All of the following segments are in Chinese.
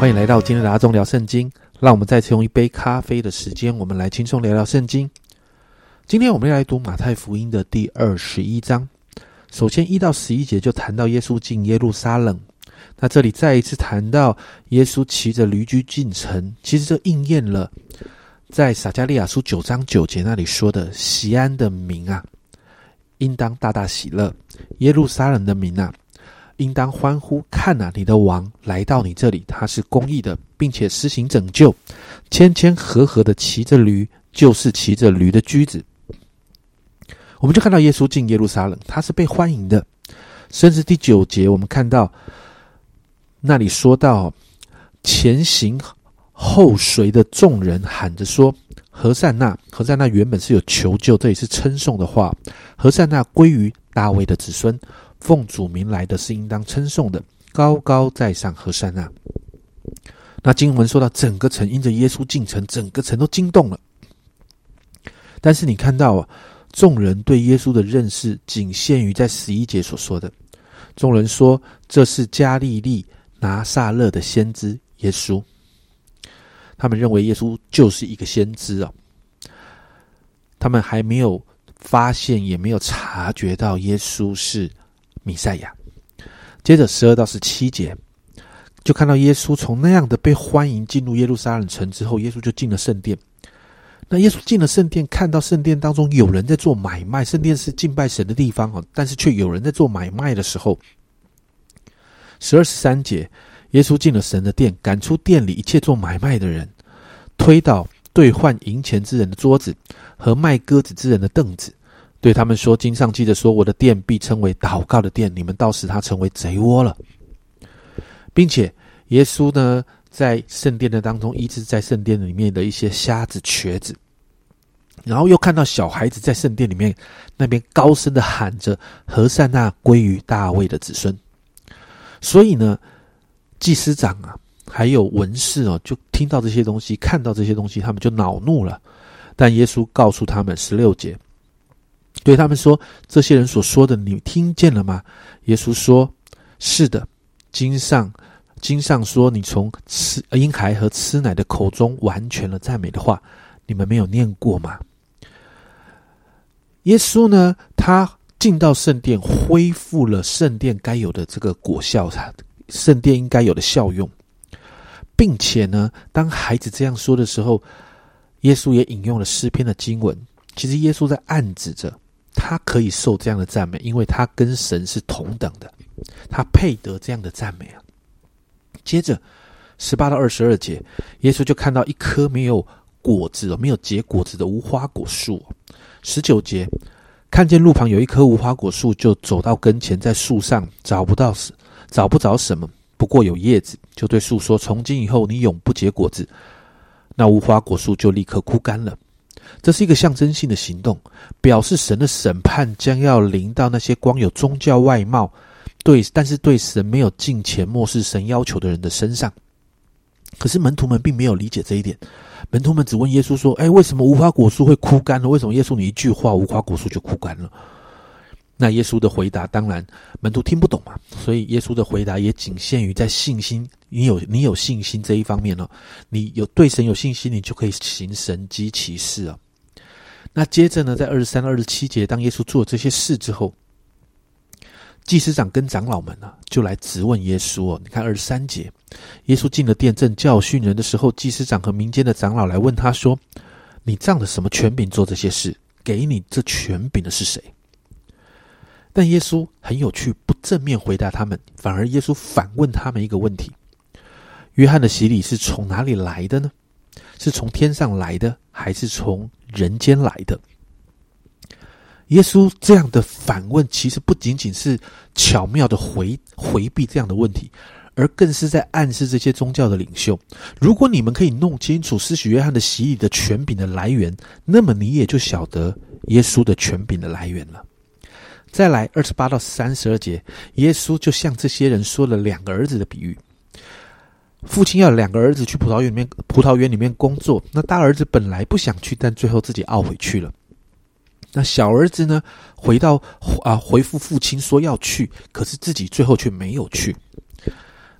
欢迎来到今天的阿忠聊圣经。让我们再次用一杯咖啡的时间，我们来轻松聊聊圣经。今天我们要来读马太福音的第二十一章。首先一到十一节就谈到耶稣进耶路撒冷。那这里再一次谈到耶稣骑着驴驹进城，其实这应验了在撒加利亚书九章九节那里说的：“西安的民啊，应当大大喜乐；耶路撒冷的民啊。”应当欢呼！看呐，你的王来到你这里，他是公义的，并且施行拯救，谦谦和和的骑着驴，就是骑着驴的驹子。我们就看到耶稣进耶路撒冷，他是被欢迎的。甚至第九节，我们看到那里说到前行后随的众人喊着说：“何善那，何善那！”原本是有求救，这也是称颂的话。何善那归于大卫的子孙。奉主名来的是应当称颂的，高高在上和善那。那经文说到，整个城因着耶稣进城，整个城都惊动了。但是你看到啊，众人对耶稣的认识仅限于在十一节所说的。众人说这是加利利拿撒勒的先知耶稣，他们认为耶稣就是一个先知啊。他们还没有发现，也没有察觉到耶稣是。弥赛亚。接着十二到十七节，就看到耶稣从那样的被欢迎进入耶路撒冷城之后，耶稣就进了圣殿。那耶稣进了圣殿，看到圣殿当中有人在做买卖，圣殿是敬拜神的地方啊，但是却有人在做买卖的时候，十二十三节，耶稣进了神的殿，赶出店里一切做买卖的人，推倒兑换银钱之人的桌子和卖鸽子之人的凳子。对他们说：“经上记着说，我的殿必称为祷告的殿，你们倒使它成为贼窝了。”并且耶稣呢，在圣殿的当中医治在圣殿里面的一些瞎子、瘸子，然后又看到小孩子在圣殿里面那边高声的喊着：“何塞那归于大卫的子孙。”所以呢，祭司长啊，还有文士哦，就听到这些东西，看到这些东西，他们就恼怒了。但耶稣告诉他们十六节。对他们说：“这些人所说的，你听见了吗？”耶稣说：“是的。经上，经上说，你从吃婴孩和吃奶的口中完全了赞美的话，你们没有念过吗？”耶稣呢，他进到圣殿，恢复了圣殿该有的这个果效，圣殿应该有的效用，并且呢，当孩子这样说的时候，耶稣也引用了诗篇的经文。其实耶稣在暗指着。他可以受这样的赞美，因为他跟神是同等的，他配得这样的赞美啊。接着十八到二十二节，耶稣就看到一棵没有果子、没有结果子的无花果树。十九节，看见路旁有一棵无花果树，就走到跟前，在树上找不到什，找不着什么，不过有叶子，就对树说：“从今以后，你永不结果子。”那无花果树就立刻枯干了。这是一个象征性的行动，表示神的审判将要临到那些光有宗教外貌、对但是对神没有敬虔、漠视神要求的人的身上。可是门徒们并没有理解这一点，门徒们只问耶稣说：“哎，为什么无花果树会枯干了？为什么耶稣你一句话，无花果树就枯干了？”那耶稣的回答，当然门徒听不懂嘛，所以耶稣的回答也仅限于在信心。你有你有信心这一方面哦，你有对神有信心，你就可以行神机骑士啊。那接着呢，在二十三、二十七节，当耶稣做了这些事之后，祭司长跟长老们呢，就来质问耶稣哦。你看二十三节，耶稣进了殿正教训人的时候，祭司长和民间的长老来问他说：“你仗着什么权柄做这些事？给你这权柄的是谁？”但耶稣很有趣，不正面回答他们，反而耶稣反问他们一个问题。约翰的洗礼是从哪里来的呢？是从天上来的，还是从人间来的？耶稣这样的反问，其实不仅仅是巧妙的回回避这样的问题，而更是在暗示这些宗教的领袖：如果你们可以弄清楚施洗约翰的洗礼的权柄的来源，那么你也就晓得耶稣的权柄的来源了。再来二十八到三十二节，耶稣就向这些人说了两个儿子的比喻。父亲要两个儿子去葡萄园里面，葡萄园里面工作。那大儿子本来不想去，但最后自己懊悔去了。那小儿子呢，回到啊回复父亲说要去，可是自己最后却没有去。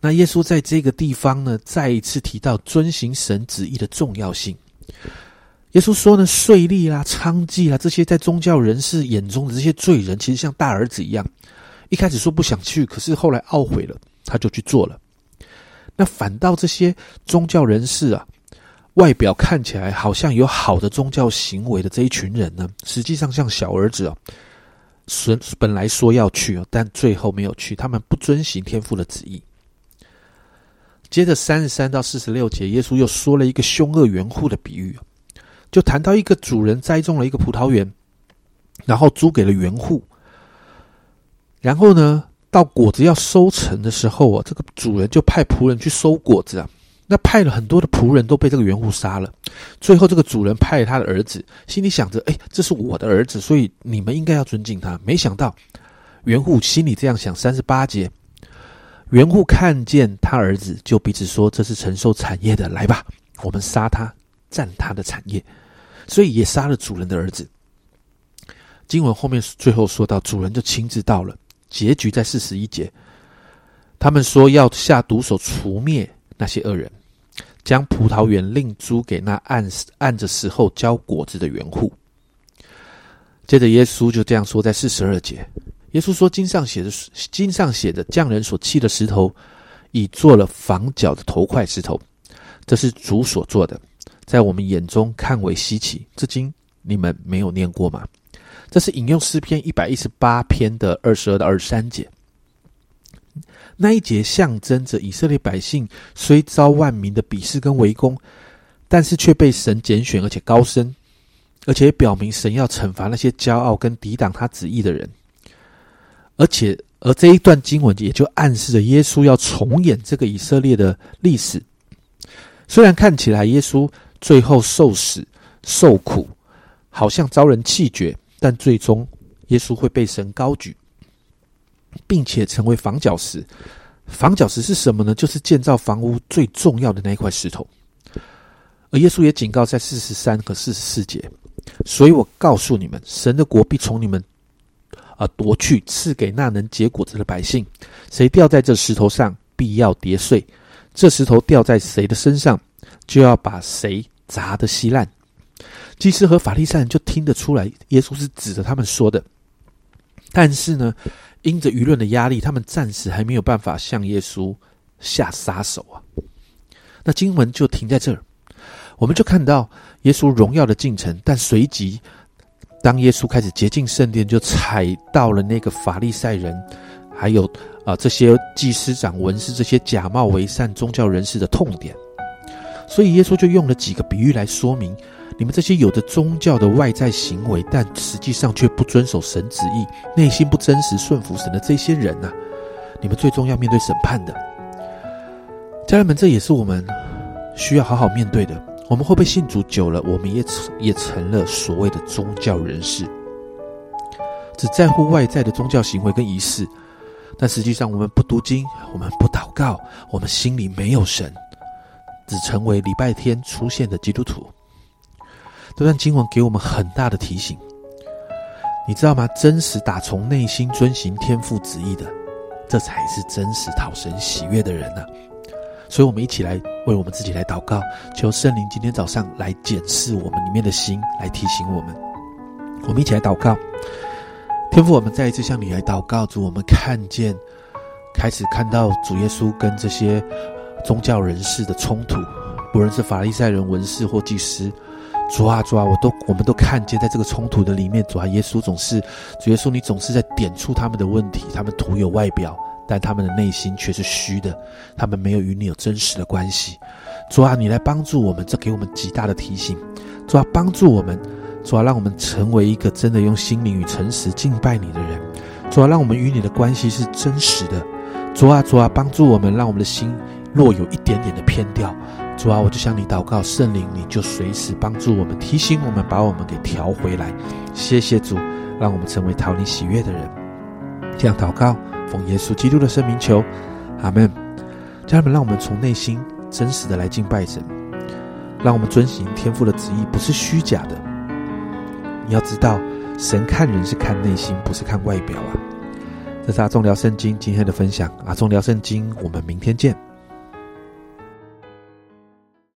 那耶稣在这个地方呢，再一次提到遵行神旨意的重要性。耶稣说呢，税吏啦、娼妓啦，这些在宗教人士眼中的这些罪人，其实像大儿子一样，一开始说不想去，可是后来懊悔了，他就去做了。那反倒这些宗教人士啊，外表看起来好像有好的宗教行为的这一群人呢，实际上像小儿子啊，本本来说要去，但最后没有去，他们不遵行天父的旨意。接着三十三到四十六节，耶稣又说了一个凶恶圆户的比喻，就谈到一个主人栽种了一个葡萄园，然后租给了园户，然后呢，到果子要收成的时候啊，这个主人就派仆人去收果子啊，那派了很多的仆人都被这个园户杀了，最后这个主人派他的儿子，心里想着，哎，这是我的儿子，所以你们应该要尊敬他。没想到园户心里这样想，三十八节。园户看见他儿子，就彼此说：“这是承受产业的，来吧，我们杀他，占他的产业。”所以也杀了主人的儿子。经文后面最后说到，主人就亲自到了。结局在四十一节，他们说要下毒手除灭那些恶人，将葡萄园另租给那按按着时候交果子的园户。接着耶稣就这样说，在四十二节。耶稣说：“经上写的，经上写的，匠人所砌的石头，已做了房角的头块石头。这是主所做的，在我们眼中看为稀奇。至今你们没有念过吗？这是引用诗篇一百一十八篇的二十二到二十三节。那一节象征着以色列百姓虽遭万民的鄙视跟围攻，但是却被神拣选，而且高升，而且表明神要惩罚那些骄傲跟抵挡他旨意的人。”而且，而这一段经文也就暗示着耶稣要重演这个以色列的历史。虽然看起来耶稣最后受死、受苦，好像遭人弃绝，但最终耶稣会被神高举，并且成为房角石。房角石是什么呢？就是建造房屋最重要的那一块石头。而耶稣也警告在四十三和四十四节，所以我告诉你们，神的国必从你们。而！夺去赐给那能结果子的百姓，谁掉在这石头上，必要跌碎；这石头掉在谁的身上，就要把谁砸得稀烂。祭司和法利赛人就听得出来，耶稣是指着他们说的。但是呢，因着舆论的压力，他们暂时还没有办法向耶稣下杀手啊。那经文就停在这儿，我们就看到耶稣荣耀的进程，但随即。当耶稣开始洁净圣殿，就踩到了那个法利赛人，还有啊这些祭司长、文士这些假冒为善宗教人士的痛点。所以耶稣就用了几个比喻来说明：你们这些有着宗教的外在行为，但实际上却不遵守神旨意、内心不真实顺服神的这些人呐，你们最终要面对审判的。家人们，这也是我们需要好好面对的。我们会不会信主久了，我们也也成了所谓的宗教人士，只在乎外在的宗教行为跟仪式，但实际上我们不读经，我们不祷告，我们心里没有神，只成为礼拜天出现的基督徒。这段经文给我们很大的提醒，你知道吗？真实打从内心遵行天父旨意的，这才是真实讨神喜悦的人呢。所以，我们一起来为我们自己来祷告，求圣灵今天早上来检视我们里面的心，来提醒我们。我们一起来祷告，天父，我们再一次向你来祷告，主，我们看见，开始看到主耶稣跟这些宗教人士的冲突，不论是法利赛人、文士或祭司，主啊，主啊，我都我们都看见，在这个冲突的里面，主啊，耶稣总是，主耶稣，你总是在点出他们的问题，他们徒有外表。但他们的内心却是虚的，他们没有与你有真实的关系。主啊，你来帮助我们，这给我们极大的提醒。主啊，帮助我们，主啊，让我们成为一个真的用心灵与诚实敬拜你的人。主啊，让我们与你的关系是真实的。主啊，主啊，帮助我们，让我们的心若有一点点的偏掉，主啊，我就向你祷告，圣灵你就随时帮助我们，提醒我们，把我们给调回来。谢谢主，让我们成为讨你喜悦的人。这样祷告。奉耶稣基督的圣名求，阿门。家人们，让我们从内心真实的来敬拜神，让我们遵行天父的旨意，不是虚假的。你要知道，神看人是看内心，不是看外表啊。这是阿忠聊圣经今天的分享，阿忠聊圣经，我们明天见。